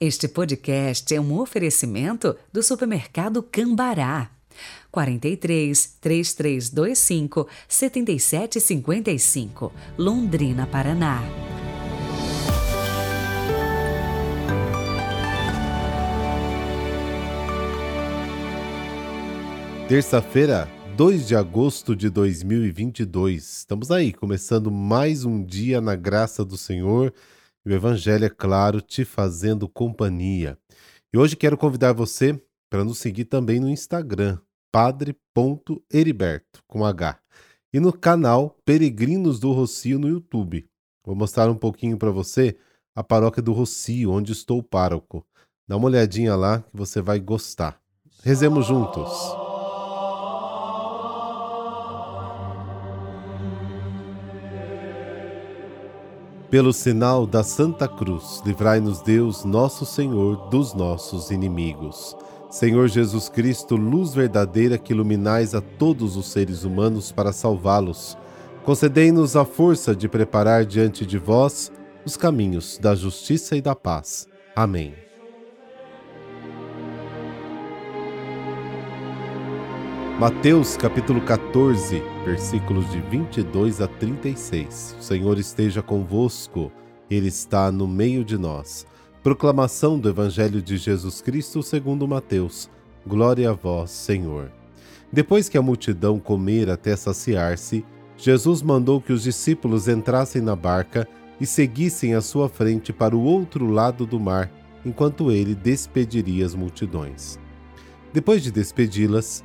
Este podcast é um oferecimento do supermercado Cambará. 43 3325 7755, Londrina, Paraná. Terça-feira, 2 de agosto de 2022. Estamos aí, começando mais um dia na graça do Senhor e o Evangelho, é claro, te fazendo companhia. E hoje quero convidar você para nos seguir também no Instagram, padre.heriberto, com H, e no canal Peregrinos do Rocio no YouTube. Vou mostrar um pouquinho para você a paróquia do Rocio, onde estou pároco. Dá uma olhadinha lá que você vai gostar. Rezemos juntos. Pelo sinal da Santa Cruz, livrai-nos Deus, nosso Senhor, dos nossos inimigos. Senhor Jesus Cristo, luz verdadeira que iluminais a todos os seres humanos para salvá-los, concedei-nos a força de preparar diante de vós os caminhos da justiça e da paz. Amém. Mateus capítulo 14, versículos de 22 a 36. O Senhor esteja convosco, Ele está no meio de nós. Proclamação do Evangelho de Jesus Cristo segundo Mateus. Glória a vós, Senhor. Depois que a multidão comer até saciar-se, Jesus mandou que os discípulos entrassem na barca e seguissem à sua frente para o outro lado do mar, enquanto ele despediria as multidões. Depois de despedi-las,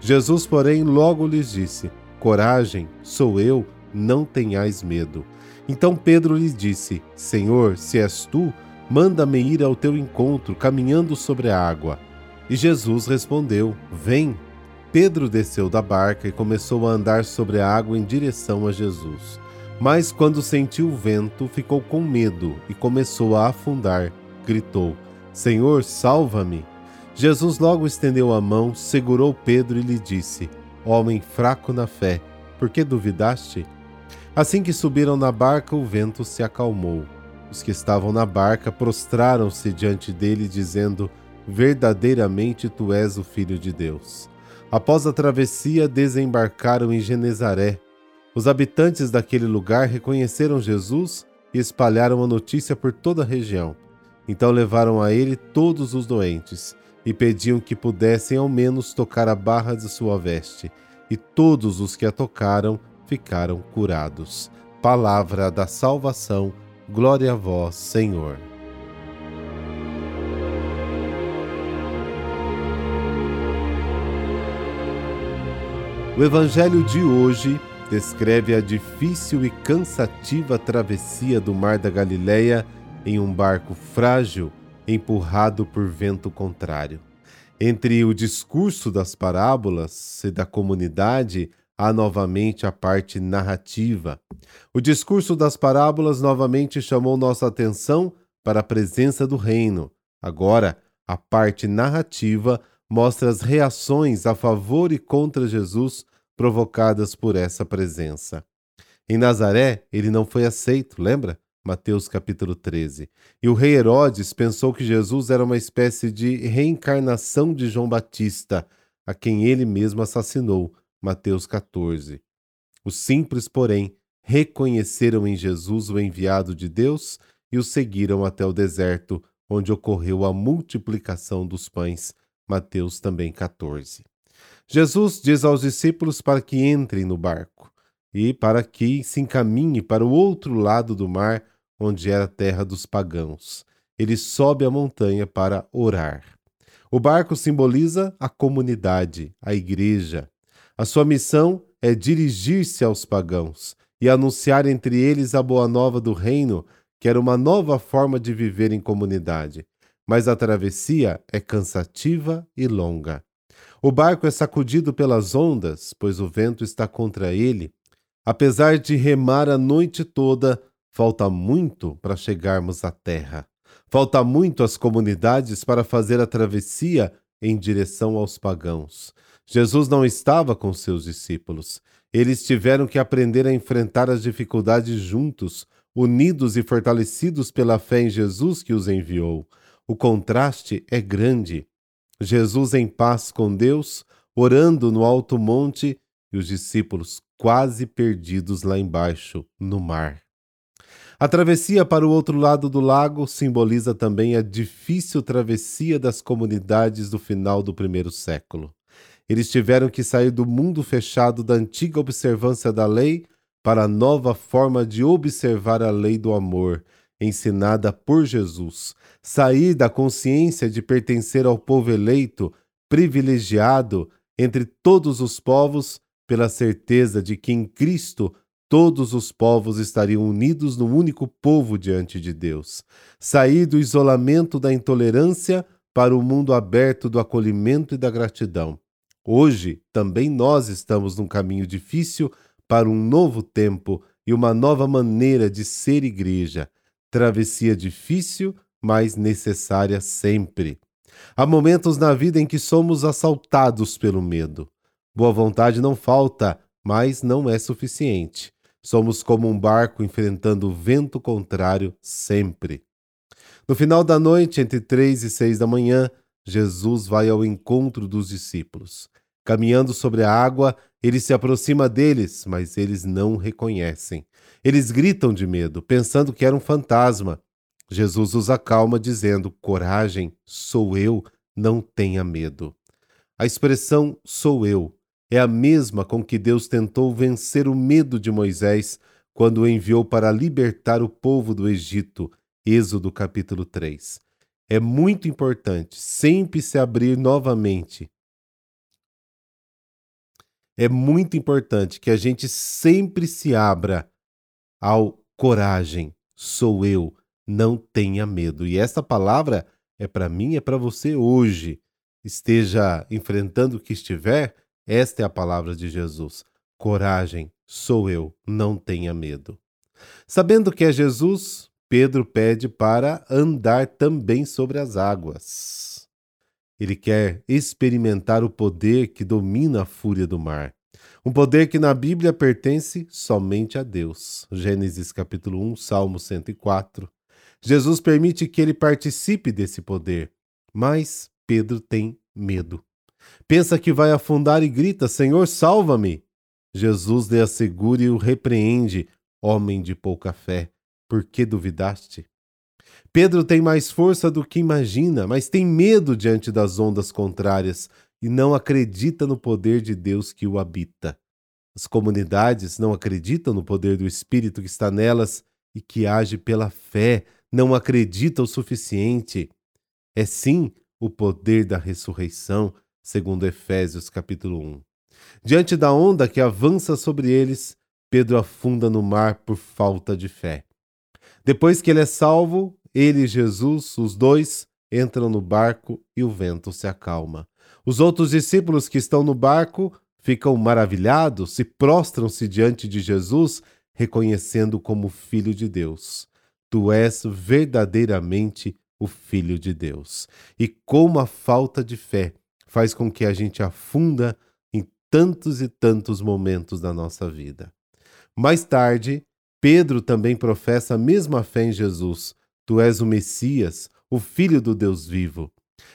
Jesus, porém, logo lhes disse: Coragem, sou eu, não tenhais medo. Então Pedro lhe disse: Senhor, se és tu, manda-me ir ao teu encontro, caminhando sobre a água. E Jesus respondeu: Vem. Pedro desceu da barca e começou a andar sobre a água em direção a Jesus. Mas quando sentiu o vento, ficou com medo e começou a afundar. Gritou: Senhor, salva-me. Jesus logo estendeu a mão, segurou Pedro e lhe disse: Homem fraco na fé, por que duvidaste? Assim que subiram na barca, o vento se acalmou. Os que estavam na barca prostraram-se diante dele, dizendo: Verdadeiramente tu és o Filho de Deus. Após a travessia, desembarcaram em Genezaré. Os habitantes daquele lugar reconheceram Jesus e espalharam a notícia por toda a região. Então levaram a ele todos os doentes e pediam que pudessem ao menos tocar a barra de sua veste, e todos os que a tocaram ficaram curados. Palavra da salvação, glória a vós, Senhor. O Evangelho de hoje descreve a difícil e cansativa travessia do Mar da Galileia em um barco frágil empurrado por vento contrário. Entre o discurso das parábolas e da comunidade, há novamente a parte narrativa. O discurso das parábolas novamente chamou nossa atenção para a presença do reino. Agora, a parte narrativa mostra as reações a favor e contra Jesus provocadas por essa presença. Em Nazaré, ele não foi aceito, lembra? Mateus capítulo 13. E o rei Herodes pensou que Jesus era uma espécie de reencarnação de João Batista, a quem ele mesmo assassinou. Mateus 14. Os simples, porém, reconheceram em Jesus o enviado de Deus e o seguiram até o deserto, onde ocorreu a multiplicação dos pães. Mateus também 14. Jesus diz aos discípulos para que entrem no barco e para que se encaminhe para o outro lado do mar onde era a terra dos pagãos. Ele sobe a montanha para orar. O barco simboliza a comunidade, a igreja. A sua missão é dirigir-se aos pagãos e anunciar entre eles a boa nova do reino, que era uma nova forma de viver em comunidade. mas a travessia é cansativa e longa. O barco é sacudido pelas ondas, pois o vento está contra ele. Apesar de remar a noite toda, falta muito para chegarmos à terra. Falta muito às comunidades para fazer a travessia em direção aos pagãos. Jesus não estava com seus discípulos. Eles tiveram que aprender a enfrentar as dificuldades juntos, unidos e fortalecidos pela fé em Jesus que os enviou. O contraste é grande. Jesus em paz com Deus, orando no alto monte, e os discípulos quase perdidos lá embaixo, no mar. A travessia para o outro lado do lago simboliza também a difícil travessia das comunidades do final do primeiro século. Eles tiveram que sair do mundo fechado da antiga observância da lei para a nova forma de observar a lei do amor, ensinada por Jesus, sair da consciência de pertencer ao povo eleito, privilegiado entre todos os povos, pela certeza de que em Cristo todos os povos estariam unidos no único povo diante de Deus. Sair do isolamento da intolerância para o mundo aberto do acolhimento e da gratidão. Hoje, também nós estamos num caminho difícil para um novo tempo e uma nova maneira de ser igreja. Travessia difícil, mas necessária sempre. Há momentos na vida em que somos assaltados pelo medo. Boa vontade não falta, mas não é suficiente. Somos como um barco enfrentando o vento contrário sempre. No final da noite, entre três e seis da manhã, Jesus vai ao encontro dos discípulos. Caminhando sobre a água, ele se aproxima deles, mas eles não reconhecem. Eles gritam de medo, pensando que era um fantasma. Jesus os acalma, dizendo: Coragem, sou eu, não tenha medo. A expressão sou eu é a mesma com que Deus tentou vencer o medo de Moisés quando o enviou para libertar o povo do Egito. Êxodo capítulo 3. É muito importante sempre se abrir novamente. É muito importante que a gente sempre se abra ao coragem. Sou eu, não tenha medo. E essa palavra é para mim, é para você hoje. Esteja enfrentando o que estiver, esta é a palavra de Jesus. Coragem, sou eu, não tenha medo. Sabendo que é Jesus, Pedro pede para andar também sobre as águas. Ele quer experimentar o poder que domina a fúria do mar. Um poder que na Bíblia pertence somente a Deus. Gênesis capítulo 1, Salmo 104. Jesus permite que ele participe desse poder, mas Pedro tem medo. Pensa que vai afundar e grita: Senhor, salva-me! Jesus lhe assegura e o repreende: Homem de pouca fé, por que duvidaste? Pedro tem mais força do que imagina, mas tem medo diante das ondas contrárias e não acredita no poder de Deus que o habita. As comunidades não acreditam no poder do Espírito que está nelas e que age pela fé, não acreditam o suficiente. É sim o poder da ressurreição segundo Efésios capítulo 1. Diante da onda que avança sobre eles, Pedro afunda no mar por falta de fé. Depois que ele é salvo, ele e Jesus, os dois, entram no barco e o vento se acalma. Os outros discípulos que estão no barco ficam maravilhados e prostram-se diante de Jesus, reconhecendo como Filho de Deus. Tu és verdadeiramente o Filho de Deus. E como a falta de fé faz com que a gente afunda em tantos e tantos momentos da nossa vida. Mais tarde, Pedro também professa a mesma fé em Jesus. Tu és o Messias, o Filho do Deus vivo.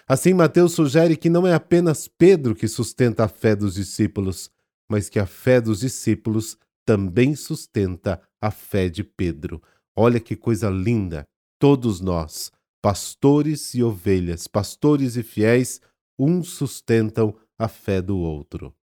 Assim, Mateus sugere que não é apenas Pedro que sustenta a fé dos discípulos, mas que a fé dos discípulos também sustenta a fé de Pedro. Olha que coisa linda! Todos nós, pastores e ovelhas, pastores e fiéis, uns sustentam a fé do outro.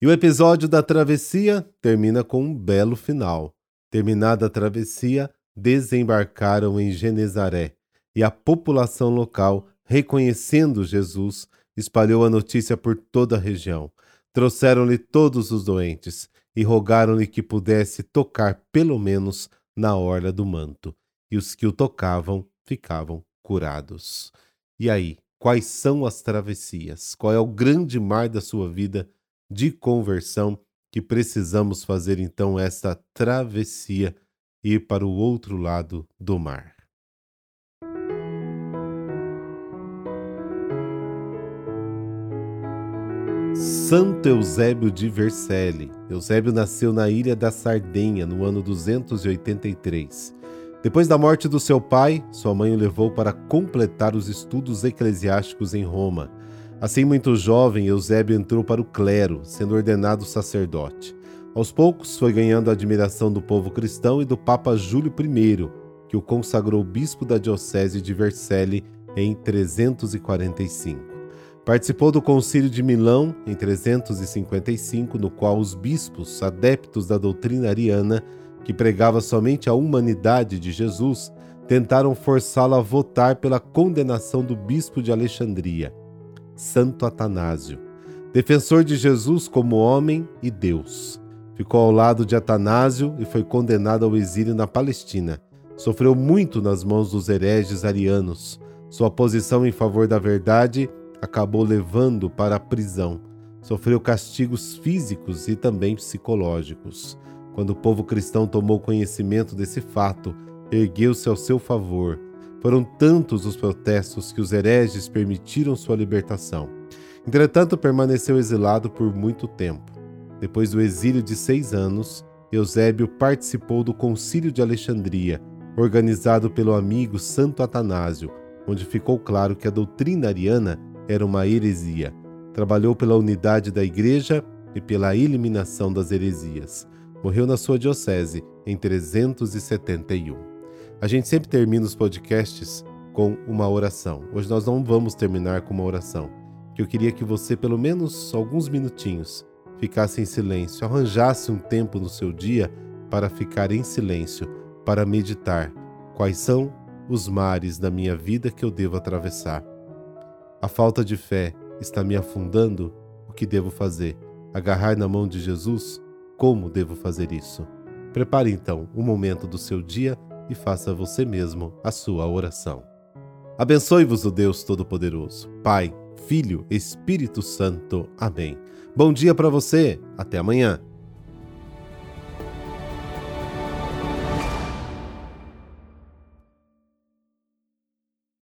E o episódio da travessia termina com um belo final. Terminada a travessia, desembarcaram em Genezaré e a população local, reconhecendo Jesus, espalhou a notícia por toda a região. Trouxeram-lhe todos os doentes e rogaram-lhe que pudesse tocar pelo menos na orla do manto. E os que o tocavam ficavam curados. E aí, quais são as travessias? Qual é o grande mar da sua vida de conversão que precisamos fazer então esta travessia e ir para o outro lado do mar? Santo Eusébio de Vercelli. Eusébio nasceu na ilha da Sardenha no ano 283. Depois da morte do seu pai, sua mãe o levou para completar os estudos eclesiásticos em Roma. Assim, muito jovem, Eusébio entrou para o clero, sendo ordenado sacerdote. Aos poucos, foi ganhando a admiração do povo cristão e do Papa Júlio I, que o consagrou bispo da diocese de Vercelli em 345. Participou do Concílio de Milão em 355, no qual os bispos, adeptos da doutrina ariana, que pregava somente a humanidade de Jesus, tentaram forçá-lo a votar pela condenação do bispo de Alexandria, Santo Atanásio, defensor de Jesus como homem e Deus. Ficou ao lado de Atanásio e foi condenado ao exílio na Palestina. Sofreu muito nas mãos dos hereges arianos. Sua posição em favor da verdade acabou levando para a prisão. Sofreu castigos físicos e também psicológicos. Quando o povo cristão tomou conhecimento desse fato, ergueu-se ao seu favor. Foram tantos os protestos que os hereges permitiram sua libertação. Entretanto, permaneceu exilado por muito tempo. Depois do exílio de seis anos, Eusébio participou do Concílio de Alexandria, organizado pelo amigo Santo Atanásio, onde ficou claro que a doutrina ariana era uma heresia. Trabalhou pela unidade da Igreja e pela eliminação das heresias morreu na sua diocese em 371. A gente sempre termina os podcasts com uma oração. Hoje nós não vamos terminar com uma oração, que eu queria que você, pelo menos alguns minutinhos, ficasse em silêncio, arranjasse um tempo no seu dia para ficar em silêncio, para meditar quais são os mares da minha vida que eu devo atravessar. A falta de fé está me afundando? O que devo fazer? Agarrar na mão de Jesus? Como devo fazer isso? Prepare então um momento do seu dia e faça você mesmo a sua oração. Abençoe-vos o Deus Todo-Poderoso, Pai, Filho, Espírito Santo. Amém. Bom dia para você. Até amanhã.